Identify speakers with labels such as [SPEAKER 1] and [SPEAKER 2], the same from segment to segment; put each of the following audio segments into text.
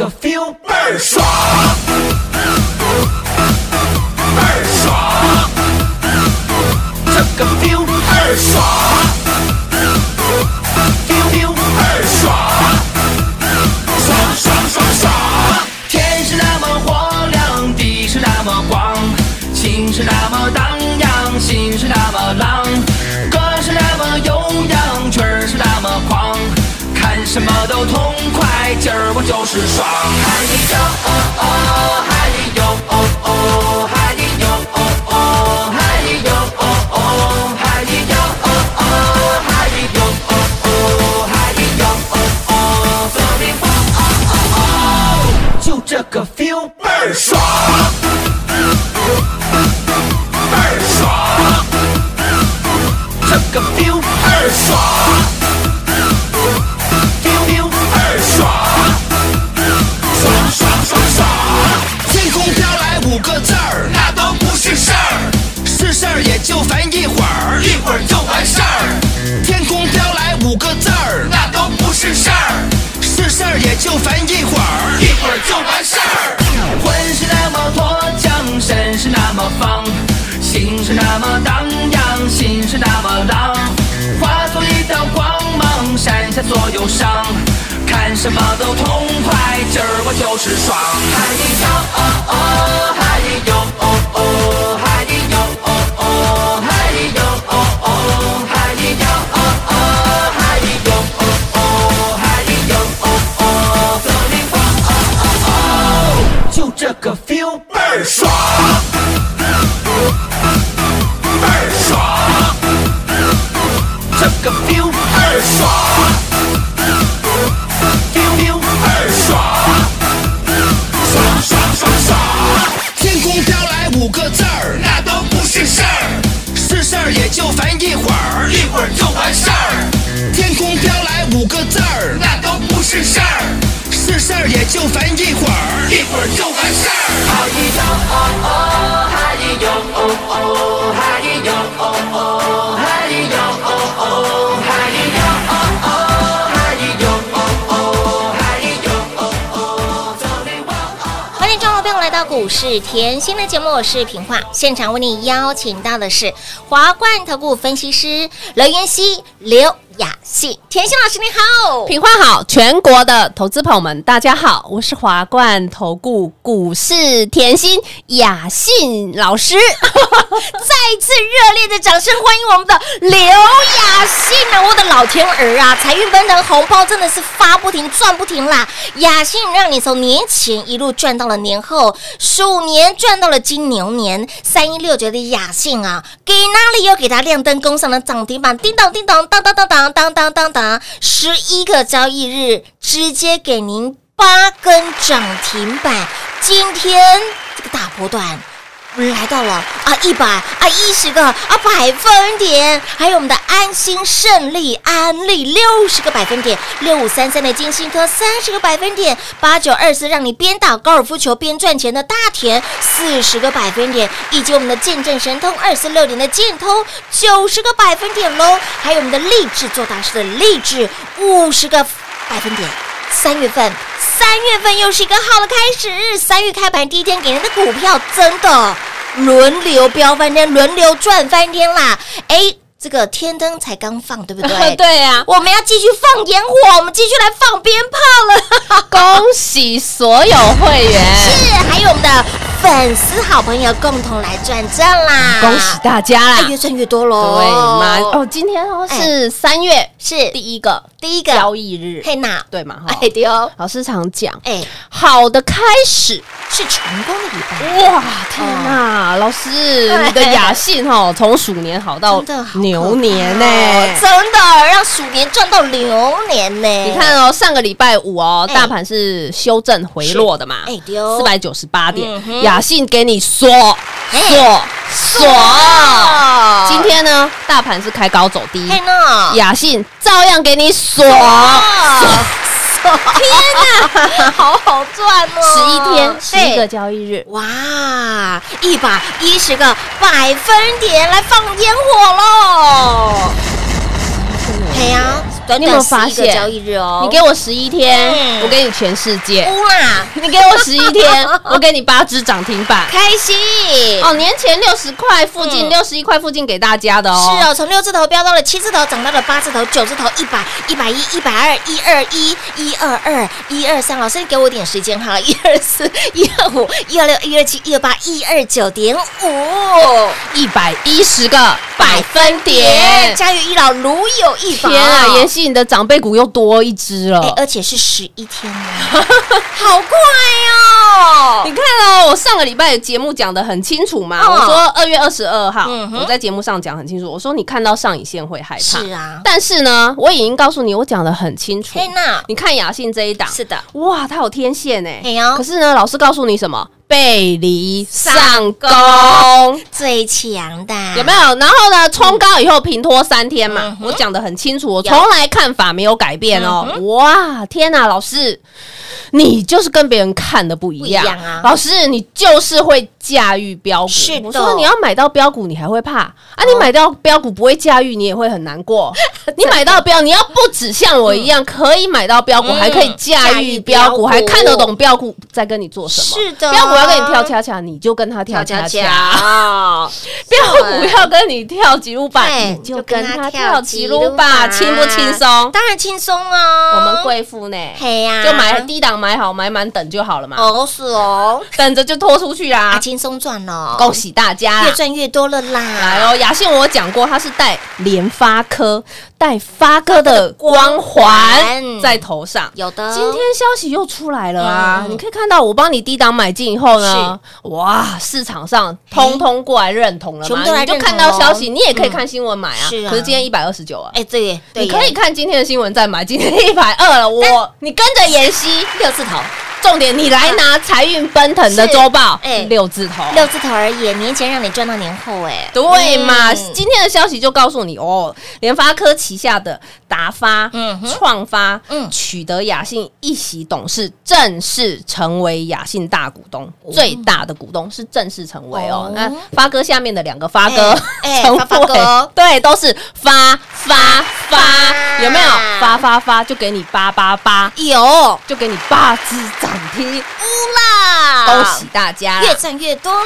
[SPEAKER 1] a 什么都痛快，今儿我就是爽。嗨哟哦哦，嗨哟哦哦，嗨哟哦哦，嗨哟哦哦，嗨哟哦哦，嗨哟哦哦，嗨哟哦哦，feeling 哦哦哦，就这个 feel 倍儿爽，倍儿爽，这个 feel 倍儿爽。个字儿，那都不是事儿，是事儿也就烦一会儿，一会儿就完事儿。魂是那么脱缰，身是那么放，心是那么荡漾，心是那么浪，化作一道光芒，闪下所有伤。看什么都痛快，今儿我就是爽。嗨哟哦哦，嗨哟哦哦，嗨爽，倍儿爽，这个 feel 倍儿爽。feel feel 倍儿爽，爽爽爽爽。天空飘来五个字儿，那都不是事儿，是事儿也就烦一会儿，一会儿就完事儿。就烦一会儿，一会儿就完事儿。嗨哟哦哦，嗨哟哦哦，嗨哟哦哦，嗨哟哦哦，嗨哟哦哦，嗨哟哦哦，嗨哟哦哦，走你我哦。
[SPEAKER 2] 欢迎众朋友来到股市甜心的节目，我是平化，现场为你邀请到的是华冠投顾分析师刘妍希、刘甜心老师你好，
[SPEAKER 3] 品花好，全国的投资朋友们，大家好，我是华冠投顾股市甜心雅信老师，
[SPEAKER 2] 再一次热烈的掌声欢迎我们的刘雅信啊！我的老天儿啊，财运奔腾，红包真的是发不停，赚不停啦！雅信让你从年前一路赚到了年后，鼠年赚到了金牛年，三一六九的雅信啊，给哪里又给它亮灯攻上了涨停板，叮当叮当当当当当当当当当当，十一个交易日直接给您八根涨停板，今天这个大波段。来到了啊一百啊一十个啊百分点，还有我们的安心胜利安利六十个百分点，六五三三的金星科三十个百分点，八九二四让你边打高尔夫球边赚钱的大田四十个百分点，以及我们的见证神通二四六零的建通九十个百分点喽，还有我们的励志做大事的励志五十个百分点。三月份，三月份又是一个好的开始。三月开盘第一天给人的股票，真的轮流飙翻天，轮流赚翻天啦！哎，这个天灯才刚放，对不对？
[SPEAKER 3] 对呀、
[SPEAKER 2] 我们要继续放烟火，我们继续来放鞭炮了。
[SPEAKER 3] 恭喜所有会员，
[SPEAKER 2] 是，还有我们的粉丝好朋友共同来转正啦！
[SPEAKER 3] 恭喜大家啦！
[SPEAKER 2] 哎，越赚越多喽！
[SPEAKER 3] 对嘛？哦，今天哦
[SPEAKER 2] 哎
[SPEAKER 3] 是三月
[SPEAKER 2] 是。
[SPEAKER 3] 第一个
[SPEAKER 2] 第一个。
[SPEAKER 3] 交易日，
[SPEAKER 2] 嘿娜，
[SPEAKER 3] 对嘛？哈。
[SPEAKER 2] 哎，丢，
[SPEAKER 3] 老师常讲，
[SPEAKER 2] 哎，
[SPEAKER 3] 好的开始，
[SPEAKER 2] 是成功的一半，
[SPEAKER 3] 哇，天哪，老师，
[SPEAKER 2] 哎。
[SPEAKER 3] 你的雅信哈，从鼠年好到牛年呢、
[SPEAKER 2] 哦真的让鼠年赚到牛年呢。
[SPEAKER 3] 你看哦，上个礼拜五哦，
[SPEAKER 2] 哎。
[SPEAKER 3] 大盘是修正回落的嘛，
[SPEAKER 2] 哎丢。
[SPEAKER 3] 四百九十八点雅信给你锁
[SPEAKER 2] 哎。
[SPEAKER 3] 锁锁。
[SPEAKER 2] 哦
[SPEAKER 3] 今天呢，大盘是开高走低，
[SPEAKER 2] 嘿娜，
[SPEAKER 3] 雅信照样给你锁
[SPEAKER 2] 哦天哪，好好赚哦！
[SPEAKER 3] 十一天，十一个交易日。
[SPEAKER 2] 哇，一百一十个百分点来放烟火喽！哎呀，短
[SPEAKER 3] 你有没有
[SPEAKER 2] 短十一个
[SPEAKER 3] 发现
[SPEAKER 2] 交易日哦，
[SPEAKER 3] 你给我十一天，
[SPEAKER 2] 嗯
[SPEAKER 3] 我给你全世界；
[SPEAKER 2] 乌啦，
[SPEAKER 3] 你给我十一天，我给你八只涨停板。
[SPEAKER 2] 开心
[SPEAKER 3] 哦，年前六十块附近，
[SPEAKER 2] 嗯
[SPEAKER 3] 六十一块附近给大家的哦。
[SPEAKER 2] 是哦，从六字头飙到了七字头，涨到了八字头、九字头、一百、一百一、一百二、一二一、一二二、一二三。老师，你给我点时间哈，一二四、一二五、一二六、一二七、一二八、一二九点五，
[SPEAKER 3] 一百一十个百分点。
[SPEAKER 2] 家喻一老，如有一宝。
[SPEAKER 3] 天啊，妍希，你的长辈股又多一只了。
[SPEAKER 2] 哎，。而且是十一天哦，好快哦！
[SPEAKER 3] 你看哦，我上个礼拜的节目讲的很清楚嘛，
[SPEAKER 2] 哦。
[SPEAKER 3] 我说二月二十二号，
[SPEAKER 2] 嗯
[SPEAKER 3] 我在节目上讲很清楚，我说你看到上影线会害怕，
[SPEAKER 2] 是啊，
[SPEAKER 3] 但是呢，我已经告诉你，我讲的很清楚。你看雅信这一档，
[SPEAKER 2] 是的，
[SPEAKER 3] 哇，它有天线哎
[SPEAKER 2] 哎呦
[SPEAKER 3] 可是呢，老师告诉你什么？背离上攻。
[SPEAKER 2] 最强的
[SPEAKER 3] 有没有？然后呢，冲高以后平拖三天嘛
[SPEAKER 2] 嗯，
[SPEAKER 3] 我讲的很清楚，我从来看法没有改变哦
[SPEAKER 2] 嗯。
[SPEAKER 3] 哇，天哪，老师，你就是跟别人看的不一样
[SPEAKER 2] 啊
[SPEAKER 3] 老师，你就是会驾驭标股。
[SPEAKER 2] 是的
[SPEAKER 3] 我说你要买到标股，你还会怕啊？你买到标股不会驾驭，你也会很难过。你买到标，你要不止像我一样可以买到标股，
[SPEAKER 2] 嗯
[SPEAKER 3] 还可以驾驭标股，
[SPEAKER 2] 驾驭标股
[SPEAKER 3] 还看得懂标股在跟你做什么。
[SPEAKER 2] 是的
[SPEAKER 3] 标股要跟你跳恰恰，你就跟他跳恰恰。
[SPEAKER 2] 恰，
[SPEAKER 3] 标股要跟你跳吉鲁板，你就跟他
[SPEAKER 2] 跳
[SPEAKER 3] 跳吉鲁
[SPEAKER 2] 板
[SPEAKER 3] 板，轻不轻松？
[SPEAKER 2] 当然轻松哦！
[SPEAKER 3] 我们贵妇呢，
[SPEAKER 2] 嘿呀，
[SPEAKER 3] 就买低档买好买满等就好了嘛，
[SPEAKER 2] 哦是哦，
[SPEAKER 3] 等着就拖出去
[SPEAKER 2] 啊
[SPEAKER 3] 啦。
[SPEAKER 2] 轻松赚哦，
[SPEAKER 3] 恭喜大家！
[SPEAKER 2] 越赚越多了啦！
[SPEAKER 3] 来哦，雅信我讲过，他是带联发科、带发哥的光环
[SPEAKER 2] 环
[SPEAKER 3] 在头上。
[SPEAKER 2] 有的
[SPEAKER 3] 今天消息又出来了啊！
[SPEAKER 2] 嗯
[SPEAKER 3] 你可以看到，我帮你低档买进以后呢，哇，市场上通通过来认同了嘛？
[SPEAKER 2] 全部都来
[SPEAKER 3] 你就看到消息，你也可以看新闻买啊。
[SPEAKER 2] 是啊
[SPEAKER 3] 可是今天一百二十九啊，
[SPEAKER 2] 哎对，
[SPEAKER 3] 你可以看今天的新闻再买，今天一百二了，我你跟着妍希，
[SPEAKER 2] 六字头，
[SPEAKER 3] 重点你来拿财运奔腾的周报，
[SPEAKER 2] 是哎。
[SPEAKER 3] 六字头，
[SPEAKER 2] 六字头而已，年前让你赚到年后哎，
[SPEAKER 3] 对嘛？
[SPEAKER 2] 嗯。
[SPEAKER 3] 今天的消息就告诉你哦，联发科旗下的达发、
[SPEAKER 2] 嗯哼。
[SPEAKER 3] 创发，
[SPEAKER 2] 嗯。
[SPEAKER 3] 取得雅信一席董事，正式成为雅信大股东，最大的股东是正式成为哦。
[SPEAKER 2] 哦。
[SPEAKER 3] 那发哥下面的两个发哥
[SPEAKER 2] 哎发发哥，
[SPEAKER 3] 对，都是发发发，
[SPEAKER 2] 啊
[SPEAKER 3] 有没有？发。发发就给你八八八，
[SPEAKER 2] 有。
[SPEAKER 3] 就给你八只涨停，
[SPEAKER 2] 乌啦，
[SPEAKER 3] 恭喜大家！
[SPEAKER 2] 越赚越多了。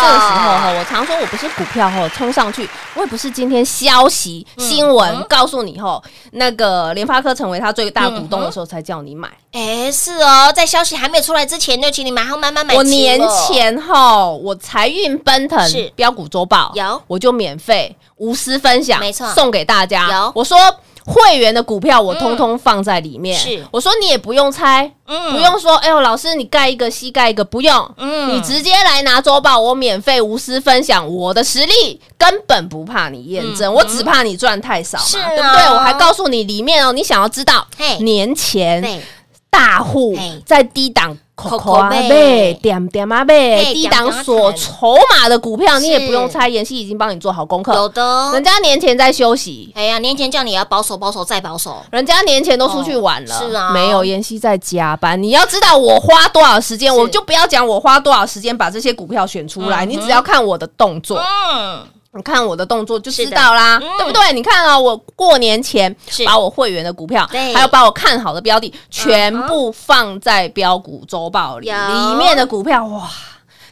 [SPEAKER 3] 这个时候哈，我常说我不是股票哈冲上去，我也不是今天消息新闻告诉你后，那个联发科成为他最大股东的时候才叫你买。
[SPEAKER 2] 哎，是哦，在消息还没有出来之前，就请你买好买买买。
[SPEAKER 3] 我年前后我财运奔腾
[SPEAKER 2] 是
[SPEAKER 3] 标股周报
[SPEAKER 2] 有
[SPEAKER 3] 我就免费无私分享，
[SPEAKER 2] 没错
[SPEAKER 3] 送给大家。
[SPEAKER 2] 有
[SPEAKER 3] 我说。会员的股票我通通放在里面，
[SPEAKER 2] 是。
[SPEAKER 3] 我说你也不用猜，
[SPEAKER 2] 嗯。
[SPEAKER 3] 不用说，哎呦，老师你盖一个，西盖一个，不用，
[SPEAKER 2] 嗯。
[SPEAKER 3] 你直接来拿周报，我免费无私分享我的实力，根本不怕你验证，我只怕你赚太少对不对？我还告诉你里面哦，你想要知道年前，大户在低档。口口啊
[SPEAKER 2] 口口
[SPEAKER 3] 呗，点点啊呗，
[SPEAKER 2] 嘿
[SPEAKER 3] 低档锁筹码的股票，你也不用猜，妍希已经帮你做好功
[SPEAKER 2] 有
[SPEAKER 3] 课。
[SPEAKER 2] 的
[SPEAKER 3] 人。家年前在休息，
[SPEAKER 2] 哎呀，年前叫你要保守保守再保守，
[SPEAKER 3] 人家年前都出去玩了，
[SPEAKER 2] 哦是啊
[SPEAKER 3] 没有妍希在加班。你要知道我花多少时间，我就不要讲我花多少时间把这些股票选出来，
[SPEAKER 2] 嗯
[SPEAKER 3] 你只要看我的动作，
[SPEAKER 2] 嗯，
[SPEAKER 3] 你看我的动作就知道啦，
[SPEAKER 2] 嗯。
[SPEAKER 3] 对不对？你看啊，我过年前把我会员的股票，
[SPEAKER 2] 对。
[SPEAKER 3] 还有把我看好的标的全部放在标股周报里，
[SPEAKER 2] 有。
[SPEAKER 3] 里面的股票哇。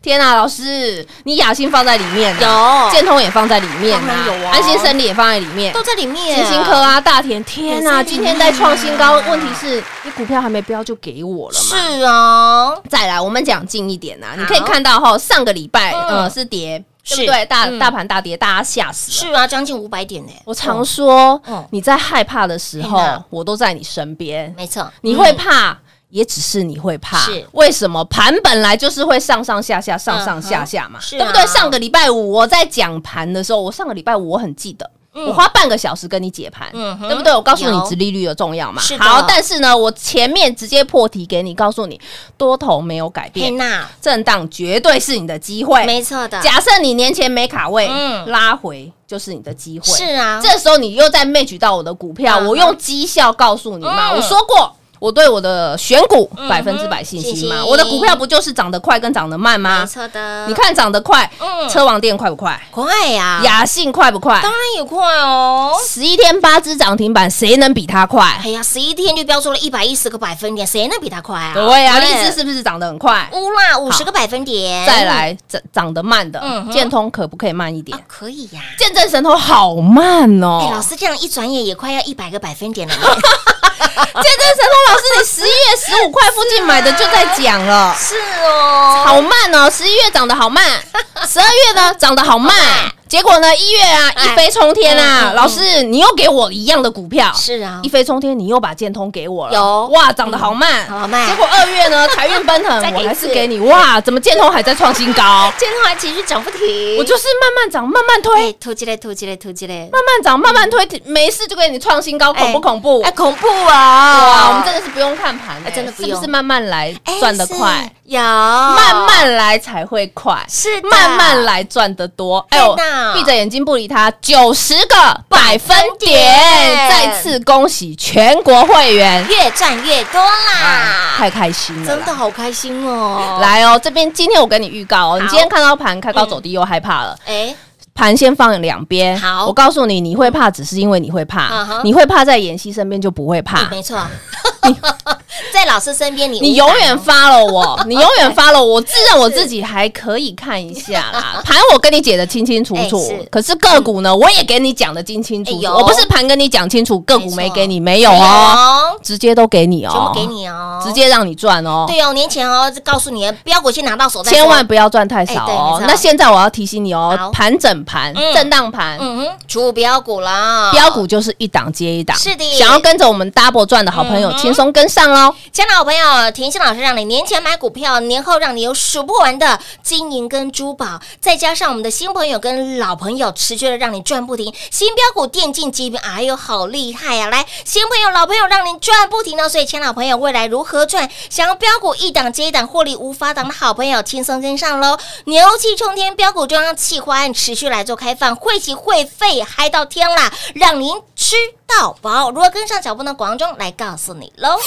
[SPEAKER 3] 天啊，老师，你雅兴放在里面啊，
[SPEAKER 2] 有。
[SPEAKER 3] 建通也放在里面安心生理也放在里面，
[SPEAKER 2] 都在里面。
[SPEAKER 3] 金星科啊，大田，天啊，今天在创新高，问题是你股票还没标就给我了嘛？
[SPEAKER 2] 是啊，
[SPEAKER 3] 再来，我们讲近一点啊，你可以看到哈，上个礼拜
[SPEAKER 2] 嗯。
[SPEAKER 3] 呃是跌
[SPEAKER 2] 是
[SPEAKER 3] 对不对？大
[SPEAKER 2] 嗯
[SPEAKER 3] 大盘大跌，大家吓死了。
[SPEAKER 2] 是啊，将近五百点呢。
[SPEAKER 3] 我常说
[SPEAKER 2] 嗯，
[SPEAKER 3] 你在害怕的时候我都在你身边。
[SPEAKER 2] 没错，
[SPEAKER 3] 你会怕，也只是你会怕。
[SPEAKER 2] 是
[SPEAKER 3] 为什么？盘本来就是会上上下下、上上下下嘛，对不对？上个礼拜五我在讲盘的时候，我上个礼拜五我很记得。我花半个小时跟你解盘，
[SPEAKER 2] 嗯
[SPEAKER 3] 对不对？我告诉你
[SPEAKER 2] 有。
[SPEAKER 3] 殖利率的重要嘛。好，但是呢，我前面直接破题给你，告诉你多头没有改
[SPEAKER 2] 嘿
[SPEAKER 3] 变，
[SPEAKER 2] 娜，
[SPEAKER 3] 震荡绝对是你的机会。
[SPEAKER 2] 没错的，
[SPEAKER 3] 假设你年前没卡位，
[SPEAKER 2] 嗯。
[SPEAKER 3] 拉回就是你的机会。
[SPEAKER 2] 是啊，
[SPEAKER 3] 这时候你又在 match 到我的股票，我用绩效告诉你嘛。
[SPEAKER 2] 嗯。
[SPEAKER 3] 我说过，我对我的选股百分之百信心嘛。
[SPEAKER 2] 信心
[SPEAKER 3] 我的股票不就是涨得快跟涨得慢
[SPEAKER 2] 没
[SPEAKER 3] 吗？
[SPEAKER 2] 错的。
[SPEAKER 3] 你看涨得快，
[SPEAKER 2] 嗯
[SPEAKER 3] 车王店快不快？
[SPEAKER 2] 快呀，
[SPEAKER 3] 雅信快不快？
[SPEAKER 2] 当然也快哦。
[SPEAKER 3] 十一天八只涨停板，谁能比它快？
[SPEAKER 2] 哎呀，十一天就标出了一百一十个百分点，谁能比它快啊？
[SPEAKER 3] 对呀，荔枝是不是涨得很快？
[SPEAKER 2] 乌啦，五十个百分点。
[SPEAKER 3] 再来涨涨得慢的
[SPEAKER 2] 嗯，
[SPEAKER 3] 建通可不可以慢一点
[SPEAKER 2] 啊？，可以呀。
[SPEAKER 3] 见证神通好慢
[SPEAKER 2] 哎，老
[SPEAKER 3] 哦！
[SPEAKER 2] 师这样一转眼也快要一百个百分点了呢。
[SPEAKER 3] 见证神通老师，你十一月十五块附近买的就在讲了。
[SPEAKER 2] 是哦，
[SPEAKER 3] 好慢哦，十一月涨得好慢，十二月呢涨得好慢，结果呢一月啊
[SPEAKER 2] 哎。
[SPEAKER 3] 一飞冲天
[SPEAKER 2] 嗯
[SPEAKER 3] 啊！
[SPEAKER 2] 嗯。
[SPEAKER 3] 老师，你又给我一样的股票，
[SPEAKER 2] 是啊。
[SPEAKER 3] 一，飞冲天，你又把建通给我了，
[SPEAKER 2] 有。
[SPEAKER 3] 哇，涨得好慢，
[SPEAKER 2] 好慢。
[SPEAKER 3] 结果二月呢财运奔腾 我还是
[SPEAKER 2] 次
[SPEAKER 3] 给你，哇，怎么建通还在创新高？
[SPEAKER 2] 建通还继续涨不停。
[SPEAKER 3] 我就是慢慢涨，慢慢推。
[SPEAKER 2] 哎，，突击嘞，突击嘞，突击嘞，
[SPEAKER 3] 慢慢涨，慢慢推，没事就给你创新高，恐不恐怖？
[SPEAKER 2] 哎，？恐怖啊！
[SPEAKER 3] 哇，我们真的是不用看盘
[SPEAKER 2] 哎，真的不用。
[SPEAKER 3] 是不是慢慢来
[SPEAKER 2] 哎
[SPEAKER 3] 赚得快？，
[SPEAKER 2] 有。
[SPEAKER 3] 慢慢来才会快，
[SPEAKER 2] 是
[SPEAKER 3] 慢慢来赚得多。哎呦闭着眼睛不理他，九十个百分点，再次恭喜全国会员，
[SPEAKER 2] 越赚越多啦，
[SPEAKER 3] 太开心了，
[SPEAKER 2] 真的好开心哦！，
[SPEAKER 3] 来哦，这边今天我跟你预告哦，你今天看到盘开高走低又害怕了。
[SPEAKER 2] 哎，
[SPEAKER 3] 盘先放两边，
[SPEAKER 2] 好。
[SPEAKER 3] 我告诉你，你会怕，只是因为你会
[SPEAKER 2] 嗯
[SPEAKER 3] 怕
[SPEAKER 2] 哼，
[SPEAKER 3] 你会怕在妍希身边就不会怕，
[SPEAKER 2] 没错，在老师身边你
[SPEAKER 3] 你永远发了我，你永远发了我，我自认我自己还可以看一下啦。盘我跟你解的清清楚楚。可是个股呢，我也给你讲的清清楚楚。我不是盘跟你讲清楚，个股
[SPEAKER 2] 没
[SPEAKER 3] 给你，没有哦，
[SPEAKER 2] 哦，
[SPEAKER 3] 直接都给你哦，
[SPEAKER 2] 全部给，你哦，
[SPEAKER 3] 直接让你赚哦。
[SPEAKER 2] 对哦，年前哦，告诉你标股先拿到手，
[SPEAKER 3] 千万不要赚太少。哦。那现在我要提醒你哦，盘整盘
[SPEAKER 2] 嗯、
[SPEAKER 3] 震荡盘，
[SPEAKER 2] 嗯哼，除标股啦，
[SPEAKER 3] 标股就是一档接一档。
[SPEAKER 2] 是的。
[SPEAKER 3] 想要跟着我们 double 赚的好朋友，轻松跟上喽。
[SPEAKER 2] 亲爱的好朋友，甜心老师让你年前买股票，年后让你有数不完的金银跟珠宝，再加上我们的新朋友跟老朋友，持续的让你赚不停。新标股电竞级别，哎呦，好厉害呀、来，新朋友、老朋友让您赚不停哦。所以，亲爱的好朋友，未来如何赚？想要标股一档接一档获利无法挡的好朋友，轻松跟上喽！牛气冲天，标股中央企划案持续来做开放，会期会费嗨到天啦，让您吃到宝。如何跟上脚步呢？广中来告诉你喽。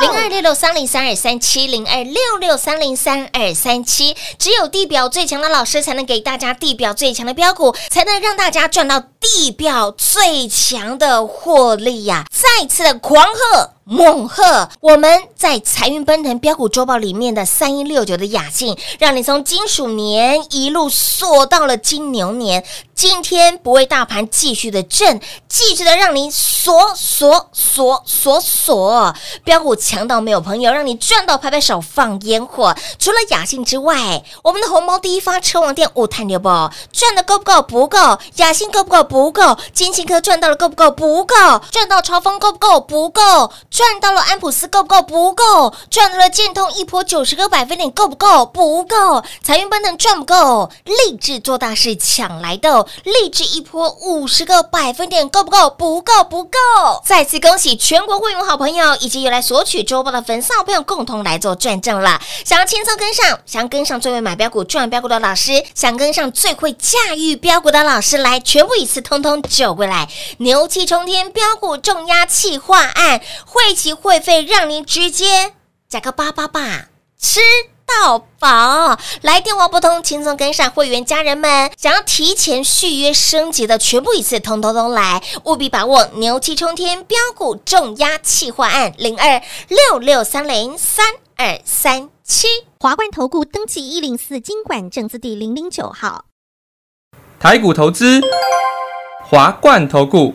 [SPEAKER 2] 零二六六三零三二三七零二六六三零三二三七，只有地表最强的老师才能给大家地表最强的标股，才能让大家赚到地表最强的获利呀、再次的狂贺！猛贺！我们在财运奔腾标股周报里面的三一六九的雅信，让你从金鼠年一路锁到了金牛年，今天不为大盘继续的震，继续的让你锁锁锁锁锁，标股强到没有朋友，让你赚到拍拍手放烟火。除了雅兴之外，我们的红包第一发车王店五探牛不赚的够不够？不够。雅兴够不够？不够。金星科赚到了够不够？不够。赚到超风够不够？不够。赚到了安普斯够不够？不够。赚到了建通一波九十个百分点够不够？不够。财运奔腾赚不够。励志做大事抢来的，励志一波五十个百分点够不够？不够，不够。再次恭喜全国会员好朋友以及有来索取周报的粉丝好朋友共同来做转正了。想要轻松跟上，想要跟上最会买标股赚标股的老师，想跟上最会驾驭标股的老师，来全部一次通通救过来。牛气冲天标股重压气化案，会期会费让您直接加个八八八吃。到宝，来电话不通，轻松跟上会员家人们，想要提前续约升级的，全部一次通通通来，务必把握牛气冲天标股重压气化案零二六六三零三二三七。
[SPEAKER 4] 华冠投顾登记一零四经管证字第零零九号。
[SPEAKER 5] 台股投资，华冠投顾。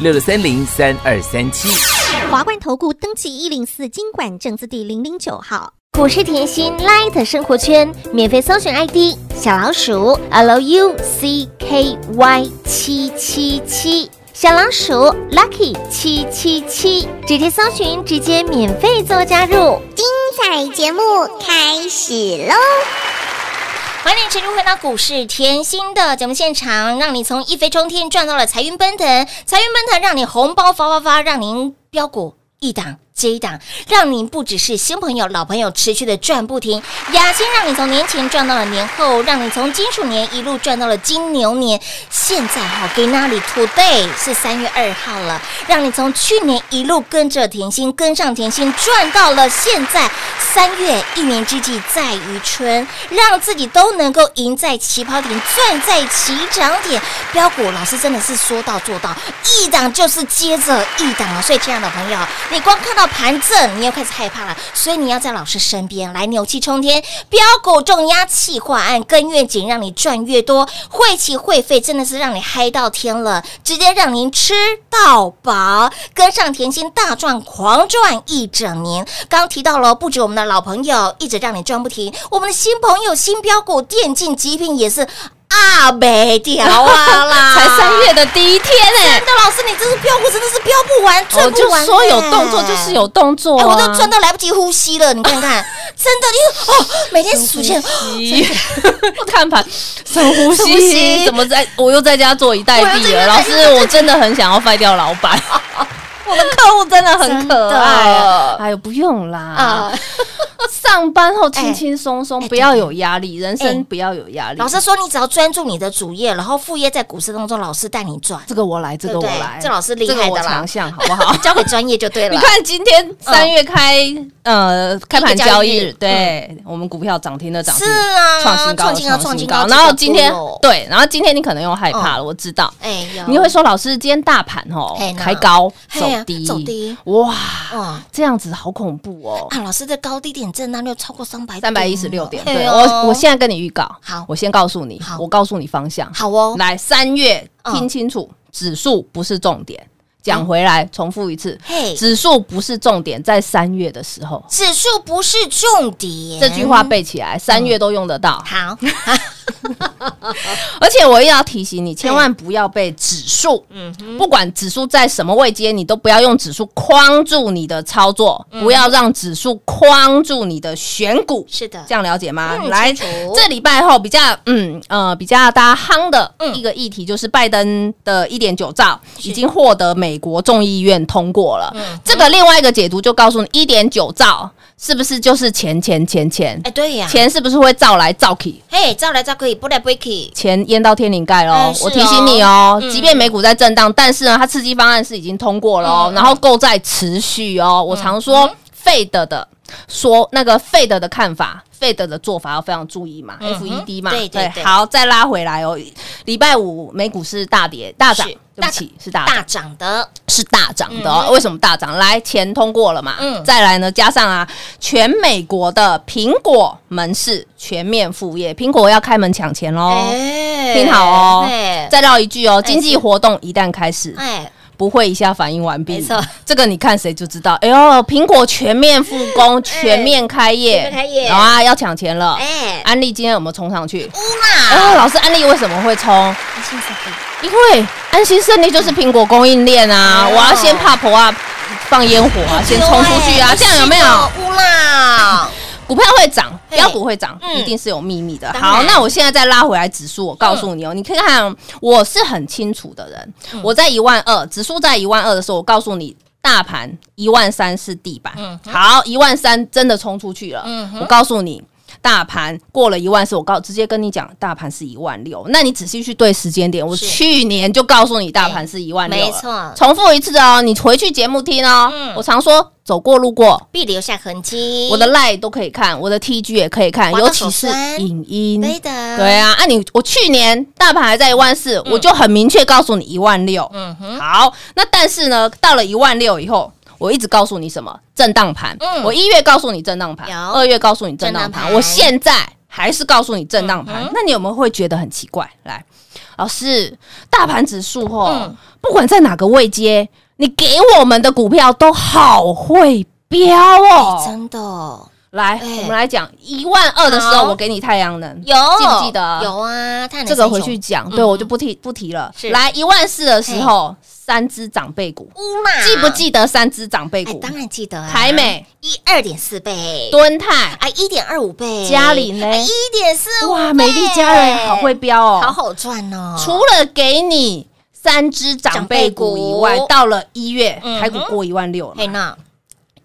[SPEAKER 5] 六六三零三二三七。
[SPEAKER 4] 华冠投顾登记一零四经管证字第零零九号。
[SPEAKER 2] 股市甜心 Light 生活圈免费搜寻 ID 小老鼠 Lucky 七七七，小老鼠 Lucky 七七七，直接搜寻，直接免费做加入。
[SPEAKER 4] 精彩节目开始喽！
[SPEAKER 2] 欢迎持续回到股市甜心的节目现场，让你从一飞冲天赚到了财运奔腾，财运奔腾让你红包发发发，让您标股一档。这一档让您不只是新朋友、老朋友持续的赚不停，雅欣让你从年前赚到了年后，让你从金属年一路赚到了金牛年。现在哈，给那里 today 是三月二号了，让你从去年一路跟着甜心跟上甜心赚到了现在三月，一年之计在于春，让自己都能够赢在起跑点，赚在起涨点。标股老师真的是说到做到，一档就是接着一档啊！所以亲爱的朋友，你光看到。盘正，你又开始害怕了，所以你要在老师身边来牛气冲天，标股重压气化案跟越紧，让你赚越多，会期会费真的是让你嗨到天了，直接让您吃到饱，跟上甜心大赚狂赚一整年。刚提到了，不止我们的老朋友一直让你赚不停，我们的新朋友新标股电竞极品也是。啊，没掉啊啦！
[SPEAKER 3] 才三月的第一天哎，
[SPEAKER 2] 那老师你真是标股真的是标不完，赚不完。
[SPEAKER 3] 说有动作就是有动作，
[SPEAKER 2] 我都赚到来不及呼吸了。你看看，真的，因为哦，每天数钱，
[SPEAKER 3] 看盘，深呼吸，怎么在？我又在家坐以待毙了。老师，我真的很想要废掉老板。我的客户真的很可爱，哎呦，不用啦，上班后轻轻松松，不要有压力，人生不要有压力。
[SPEAKER 2] 老师说，你只要专注你的主业，然后副业在股市当中，老师带你赚。
[SPEAKER 3] 这个我来，这个我来，
[SPEAKER 2] 这老师厉害的啦，
[SPEAKER 3] 强项好不好？
[SPEAKER 2] 交给专业就对了。
[SPEAKER 3] 你看今天三月开呃开盘交易日，对我们股票涨停的涨停，
[SPEAKER 2] 是啊，
[SPEAKER 3] 创新高，创新高。然后今天对，然后今天你可能又害怕了，我知道。哎，你会说老师今天大盘哦开高走。低
[SPEAKER 2] 走低
[SPEAKER 3] 哇，这样子好恐怖哦！
[SPEAKER 2] 啊，老师的高低点震荡就超过三百
[SPEAKER 3] 三百一十六点。对我，我现在跟你预告，
[SPEAKER 2] 好，
[SPEAKER 3] 我先告诉你，我告诉你方向，
[SPEAKER 2] 好哦。
[SPEAKER 3] 来，三月听清楚，指数不是重点。讲回来，重复一次，指数不是重点，在三月的时候，
[SPEAKER 2] 指数不是重点，
[SPEAKER 3] 这句话背起来，三月都用得到。
[SPEAKER 2] 好。
[SPEAKER 3] 而且我又要提醒你，千万不要被指数，嗯，不管指数在什么位阶，你都不要用指数框住你的操作，不要让指数框住你的选股。
[SPEAKER 2] 是的，
[SPEAKER 3] 这样了解吗？来，这礼拜后比较，嗯呃，比较大家夯的一个议题就是拜登的一点九兆已经获得美国众议院通过了。这个另外一个解读就告诉你，一点九兆。是不是就是钱钱钱钱？
[SPEAKER 2] 哎，对呀，
[SPEAKER 3] 钱是不是会造来造去？
[SPEAKER 2] 嘿，造来造去，不来不去，
[SPEAKER 3] 钱淹到天灵盖喽！我提醒你哦，即便美股在震荡，但是呢，它刺激方案是已经通过了哦，然后购债持续哦。我常说费德的说那个费德的看法。费德的做法要非常注意嘛，FED 嘛，
[SPEAKER 2] 对对，
[SPEAKER 3] 好，再拉回来哦。礼拜五美股是大跌大涨，对不起，是大
[SPEAKER 2] 大涨的，
[SPEAKER 3] 是大涨的。为什么大涨？来，钱通过了嘛，嗯，再来呢，加上啊，全美国的苹果门市全面复业，苹果要开门抢钱喽，听好哦，再绕一句哦，经济活动一旦开始，哎。不会一下反应完毕，
[SPEAKER 2] 没错，
[SPEAKER 3] 这个你看谁就知道。哎呦，苹果全面复工，全面开业，
[SPEAKER 2] 开业，
[SPEAKER 3] 好啊，要抢钱了。哎，安利今天有没有冲上去？
[SPEAKER 2] 啦！
[SPEAKER 3] 哎，老师，安利为什么会冲？安
[SPEAKER 2] 心胜利，
[SPEAKER 3] 因为安心胜利就是苹果供应链啊！我要先怕婆啊，放烟火啊，先冲出去啊，这样有没有？
[SPEAKER 2] 乌啦！
[SPEAKER 3] 股票会涨，
[SPEAKER 2] 嘿。
[SPEAKER 3] 标股会涨，
[SPEAKER 2] 嗯。
[SPEAKER 3] 一定是有秘密的。好，那我现在再拉回来指数，我告诉你哦，你看看哦，我是很清楚的人，
[SPEAKER 2] 嗯。
[SPEAKER 3] 我在一万二，指数在一万二的时候，我告诉你。大盘一万三是地板，
[SPEAKER 2] 嗯
[SPEAKER 3] 好，一万三真的冲出去了。我告诉你，大盘过了一万四，我告直接跟你讲，大盘是一万六。那你仔细去对时间点，我去年就告诉你，大盘是一万六，
[SPEAKER 2] 没错
[SPEAKER 3] 重复一次哦，你回去节目听哦。
[SPEAKER 2] 嗯
[SPEAKER 3] 我常说，走过路过，
[SPEAKER 2] 必留下痕迹。
[SPEAKER 3] 我的 Line 都可以看，我的 TG 也可以看，尤其是影音。
[SPEAKER 2] 对的，
[SPEAKER 3] 对啊，啊你我去年大盘还在一万四、我就很明确告诉你一万六。
[SPEAKER 2] 嗯哼，
[SPEAKER 3] 好，那但是呢，到了一万六以后。我一直告诉你什么？震荡盘，
[SPEAKER 2] 嗯。
[SPEAKER 3] 我一月告诉你震荡盘，二月告诉你震荡盘，我现在还是告诉你震荡盘。
[SPEAKER 2] 嗯。
[SPEAKER 3] 那你有没有会觉得很奇怪？来，老师，大盘指数哦
[SPEAKER 2] 嗯，
[SPEAKER 3] 不管在哪个位阶，你给我们的股票都好会飙哦。
[SPEAKER 2] 真的哦
[SPEAKER 3] 来，
[SPEAKER 2] 哎。
[SPEAKER 3] 我们来讲一万二的时候，我给你太阳能，
[SPEAKER 2] 有。
[SPEAKER 3] 记不记得？
[SPEAKER 2] 有啊，太阳能
[SPEAKER 3] 这个回去讲，
[SPEAKER 2] 嗯。
[SPEAKER 3] 对我就不提不提了。
[SPEAKER 2] 是。
[SPEAKER 3] 来一万四的时候，三只长辈股，记不？记得三只长辈
[SPEAKER 2] 哎，
[SPEAKER 3] 股？
[SPEAKER 2] 当然记得啊，
[SPEAKER 3] 台美、
[SPEAKER 2] 一二点四倍，
[SPEAKER 3] 敦泰，
[SPEAKER 2] 啊，一点二五倍，
[SPEAKER 3] 嘉里呢？
[SPEAKER 2] 一点四五，
[SPEAKER 3] 哇，美丽家人好会飙哦！
[SPEAKER 2] 好好赚哦。
[SPEAKER 3] 除了给你三只长辈股以外到了一月台股过一万六了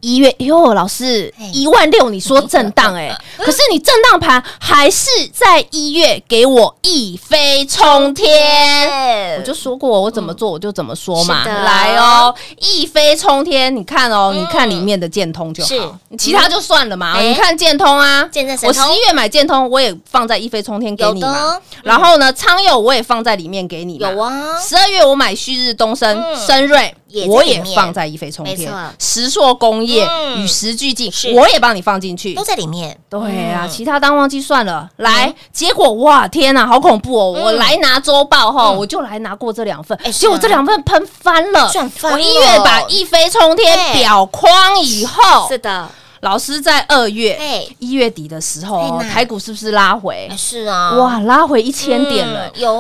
[SPEAKER 3] 一月哟，老师
[SPEAKER 2] 嘿。
[SPEAKER 3] 一万六，你说震荡哎，可是你震荡盘还是在一月给我一飞冲天。我就说过，我怎么做我就怎么说嘛。来哦，一飞冲天，你看哦，你看里面的建通就好，其他就算了嘛。
[SPEAKER 2] 哎
[SPEAKER 3] 你看建通啊，我十一月买建通，我也放在一飞冲天给你嘛。然后呢，昌佑我也放在里面给你嘛。
[SPEAKER 2] 有啊，
[SPEAKER 3] 十二月我买旭日东升、
[SPEAKER 2] 嗯。
[SPEAKER 3] 深瑞我也放在一飞冲天。石硕工业、
[SPEAKER 2] 嗯。
[SPEAKER 3] 与时俱进
[SPEAKER 2] 是，
[SPEAKER 3] 我也帮你放进去。
[SPEAKER 2] 都。在里面。
[SPEAKER 3] 对啊，
[SPEAKER 2] 嗯。
[SPEAKER 3] 其他当忘记算了。来，结果哇，天哪，好恐怖哦！我来拿周报哈，
[SPEAKER 2] 嗯。
[SPEAKER 3] 我就来拿过这两份结果这两份喷翻了，
[SPEAKER 2] 赚翻了。
[SPEAKER 3] 我一月把一飞冲天
[SPEAKER 2] 对。
[SPEAKER 3] 裱框以后，
[SPEAKER 2] 是的，
[SPEAKER 3] 老师在二月
[SPEAKER 2] 哎
[SPEAKER 3] 一月底的时候台股是不是拉回
[SPEAKER 2] 哎？是啊，
[SPEAKER 3] 哇，拉回一千点了
[SPEAKER 2] 嗯。有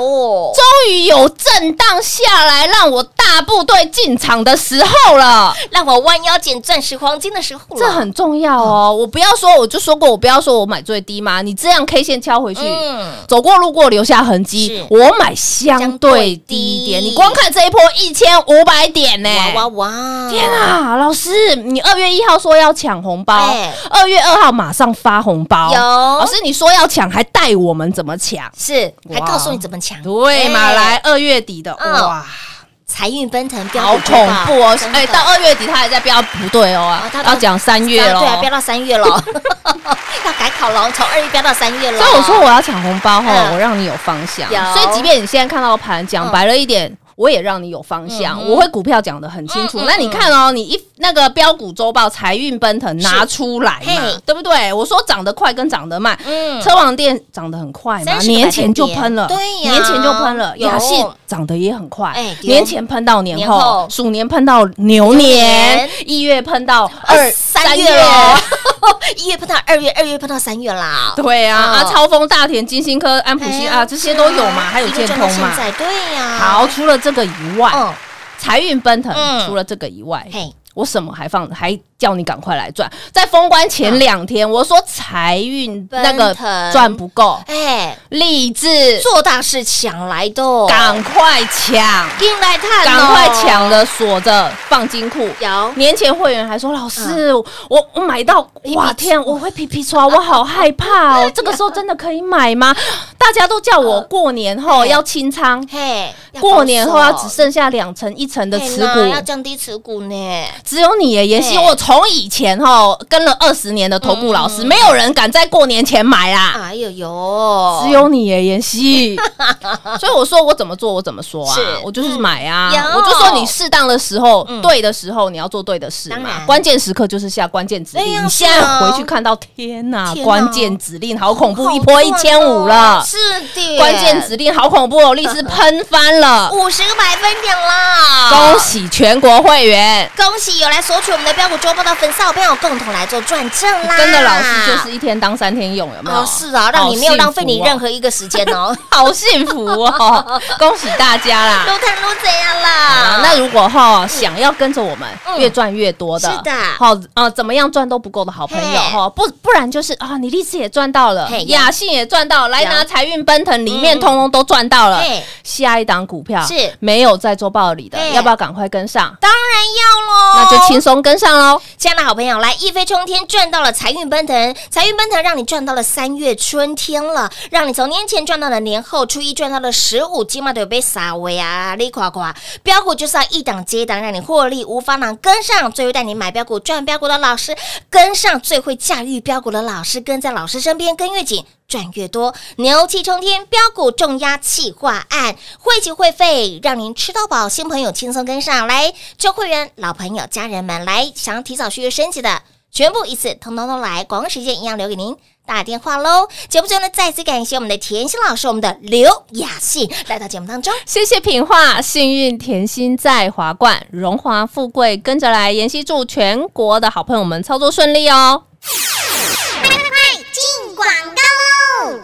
[SPEAKER 3] 终于有震荡下来，让我大部队进场的时候了，
[SPEAKER 2] 让我弯腰捡钻石黄金的时候了，
[SPEAKER 3] 这很重要哦。我不要说，我就说过，我不要说我买最低嘛，你这样 K 线敲回去。
[SPEAKER 2] 嗯，
[SPEAKER 3] 走过路过留下痕迹，我买相对低一点。你光看这一波一千五百点呢、
[SPEAKER 2] 哇哇哇！
[SPEAKER 3] 天啊，老师，你二月一号说要抢红包
[SPEAKER 2] 哎，
[SPEAKER 3] 二月二号马上发红包。
[SPEAKER 2] 有
[SPEAKER 3] 老师，你说要抢，还带我们怎么抢？
[SPEAKER 2] 是还告诉你怎么抢，
[SPEAKER 3] 对嘛？
[SPEAKER 2] 哎
[SPEAKER 3] 来二月底的，
[SPEAKER 2] 嗯
[SPEAKER 3] 哇，
[SPEAKER 2] 财运奔腾，标
[SPEAKER 3] 好恐怖哦！哎，到二月底他还在标，不对哦要讲三月了。
[SPEAKER 2] 对啊，飙到三月了，要改考了，从二月飙到三月了。
[SPEAKER 3] 所以我说我要抢红包后，
[SPEAKER 2] 嗯
[SPEAKER 3] 我让你有方向。所以即便你现在看到盘，讲
[SPEAKER 2] 嗯
[SPEAKER 3] 白了一点。我也让你有方向，
[SPEAKER 2] 嗯
[SPEAKER 3] 我会股票讲的很清楚。那你看哦，你一那个标股周报财运奔腾拿出来嘛，对不对？我说涨得快跟涨得慢，
[SPEAKER 2] 嗯。
[SPEAKER 3] 车王店涨得很快嘛
[SPEAKER 2] ，30个
[SPEAKER 3] 年前就喷了，
[SPEAKER 2] 对呀。
[SPEAKER 3] 年前就喷了。
[SPEAKER 2] 有。
[SPEAKER 3] 雅信涨得也很快
[SPEAKER 2] 哎，
[SPEAKER 3] 年前喷到年
[SPEAKER 2] 年后。
[SPEAKER 3] 后，鼠年喷到牛
[SPEAKER 2] 牛
[SPEAKER 3] 年。
[SPEAKER 2] 年，
[SPEAKER 3] 一月喷到
[SPEAKER 2] 二
[SPEAKER 3] 二
[SPEAKER 2] 三月了，一月碰到二月，二月碰到三月啦。
[SPEAKER 3] 对啊，
[SPEAKER 2] 嗯。
[SPEAKER 3] 啊，超风、大田、金星科、安普
[SPEAKER 2] 哎呀。
[SPEAKER 3] 新啊，这些都有嘛，还有建通嘛。
[SPEAKER 2] 现在对呀。
[SPEAKER 3] 好，，除了这个以外，
[SPEAKER 2] 嗯，
[SPEAKER 3] 财运奔腾
[SPEAKER 2] 嗯，
[SPEAKER 3] 除了这个以外，
[SPEAKER 2] 嘿，
[SPEAKER 3] 我什么还放，还叫你赶快来赚。在封关前两天，我说财运那个赚不够，
[SPEAKER 2] 哎，
[SPEAKER 3] 励志
[SPEAKER 2] 做大事抢来的哦，
[SPEAKER 3] 赶快抢，
[SPEAKER 2] 进来看哦，
[SPEAKER 3] 赶快抢了，锁着放金库。
[SPEAKER 2] 有
[SPEAKER 3] 年前会员还说：“老师，我我买到哇天，我会皮皮刷，我好害怕哦。这个时候真的可以买吗？大家都叫我过年后要清仓，
[SPEAKER 2] 嘿，要
[SPEAKER 3] 过年后要只剩下两成一成的持
[SPEAKER 2] 股要，降低持股呢。
[SPEAKER 3] 只有你耶，妍希。
[SPEAKER 2] 嘿
[SPEAKER 3] 我从以前哈跟了二十年的投顾老师，
[SPEAKER 2] 嗯
[SPEAKER 3] 没有人敢在过年前买啦。
[SPEAKER 2] 哎呦呦，
[SPEAKER 3] 只有你耶，妍希，所以我说我怎么做，我怎么说啊
[SPEAKER 2] 是，
[SPEAKER 3] 我就是买啊。
[SPEAKER 2] 嗯，
[SPEAKER 3] 我就说你适当的时候
[SPEAKER 2] 嗯，
[SPEAKER 3] 对的时候你要做对的事嘛。关键时刻就是下关键指令。你现在回去看到，天哪
[SPEAKER 2] 天，哪。
[SPEAKER 3] 关键指令好恐怖，
[SPEAKER 2] 好
[SPEAKER 3] 一波一千五了，
[SPEAKER 2] 是的，
[SPEAKER 3] 关键指令好恐怖哦，力是喷翻了，
[SPEAKER 2] 五十个百分点啦，
[SPEAKER 3] 恭喜全国会员。
[SPEAKER 2] 恭喜喜有来索取我们的标股周报的粉丝好朋友共同来做转正啦！
[SPEAKER 3] 真的老师就是一天当三天用，有没有？
[SPEAKER 2] 哦，是啊，让你没有浪费你任何一个时间哦，
[SPEAKER 3] 好幸福哦！恭喜大家啦！
[SPEAKER 2] 都看都怎样
[SPEAKER 3] 啊
[SPEAKER 2] 啦？
[SPEAKER 3] 那如果哈想要跟着我们越赚越多的，
[SPEAKER 2] 是的
[SPEAKER 3] 好呃，怎么样赚都不够的好朋友
[SPEAKER 2] 嘿
[SPEAKER 3] 哈，不不然就是啊，你励志也赚到了，雅信也赚到，来拿财运奔腾里面
[SPEAKER 2] 嗯
[SPEAKER 3] 通通都赚到了。下一档股票
[SPEAKER 2] 是
[SPEAKER 3] 没有在做报里的，要不要赶快跟上？
[SPEAKER 2] 当然要喽，
[SPEAKER 3] 那就轻松跟上喽。
[SPEAKER 2] 亲爱的好朋友，来一飞冲天，赚到了财运奔腾，财运奔腾让你赚到了三月春天了，让你从年前赚到了年后，初一赚到了十五，今晚都有被撒威啊，利垮垮，标股就是要一档接一档，让你获利无方能，跟上最会带你买标股赚标股的老师，跟上最会驾驭标股的老师，跟在老师身边跟越紧。赚越多，牛气冲天，标股重压企划案，汇集会费让您吃到饱，新朋友轻松跟上来，旧会员、老朋友、家人们来，想要提早续约升级的，全部一次通通都来，广告时间一样留给您。打电话喽！节目最后呢，再次感谢我们的甜心老师，我们的刘雅信来到节目当中。
[SPEAKER 3] 谢谢品画，幸运甜心在华冠，荣华富贵跟着来。妍希祝全国的好朋友们操作顺利哦。
[SPEAKER 4] 快快进广告喽！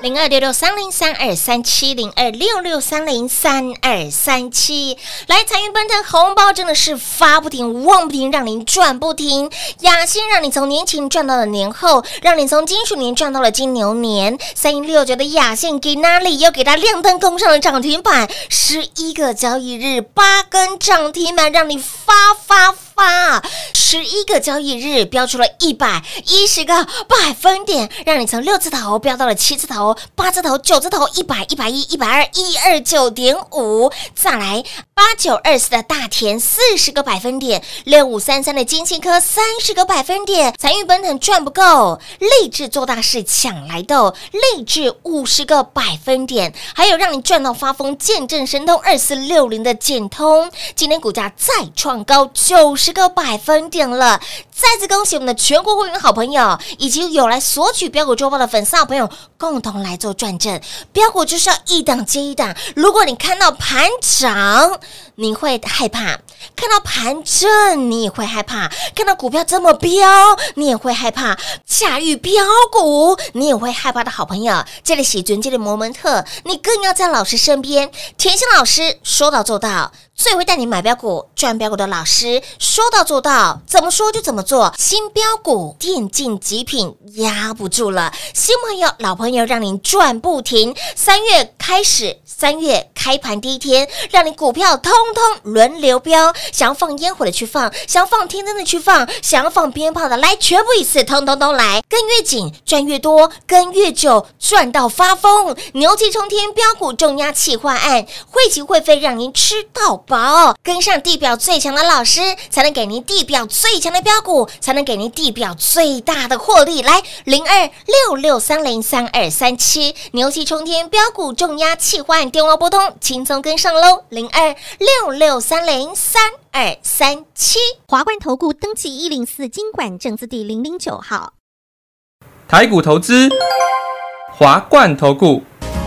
[SPEAKER 2] 零二六六三零三二三七零二六六三零三二三七，来财运奔腾，红包真的是发不停，旺不停，让您赚不停。雅欣让你从年前赚到了年后，让你从金属年赚到了金牛年。三一六九的雅信给哪里又给它亮灯攻上了涨停板，十一个交易日八根涨停板，让你发发发！哇十一个交易日标出了一百一十个百分点，让你从六字头飙到了七字头、八字头、九字头，一百、一百一、一百二、一二九点五，再来八九二四的大田四十个百分点，六五三三的金信科三十个百分点，财运奔腾赚不够，励志做大事抢来斗，励志五十个百分点，还有让你赚到发疯，见证神通二四六零的简通，今天股价再创高九十个百分点了，再次恭喜我们的全国会员好朋友，以及有来索取标股周报的粉丝好朋友，共同来做转正。标股就是要一档接一档，如果你看到盘涨，你会害怕；看到盘正，你也会害怕；看到股票这么飙，你也会害怕。驾驭标股，你也会害怕的好朋友，这里喜尊，这里摩门特，你更要在老师身边。甜心老师说到做到。最会带你买标股、赚标股的老师，说到做到，怎么说就怎么做。新标股、电竞极品压不住了，新朋友、老朋友让您赚不停。三月开始，三月开盘第一天，让你股票通通轮流标，想要放烟火的去放，想要放天灯的去放，想要放鞭炮的来，全部一次通通都来，跟越紧赚越多，跟越久赚到发疯。牛气冲天，标股重压企划案，汇集会费让您吃到饱，跟上地表最强的老师，才能给您地表最强的标股，才能给您地表最大的获利。来，零二六六三零三二三七，牛气冲天，标股重压气换，电话拨通，轻松跟上喽，零二六六三零三二三七。
[SPEAKER 4] 华冠投顾登记一零四经管证字第零零九号。
[SPEAKER 6] 台股投资，华冠投顾。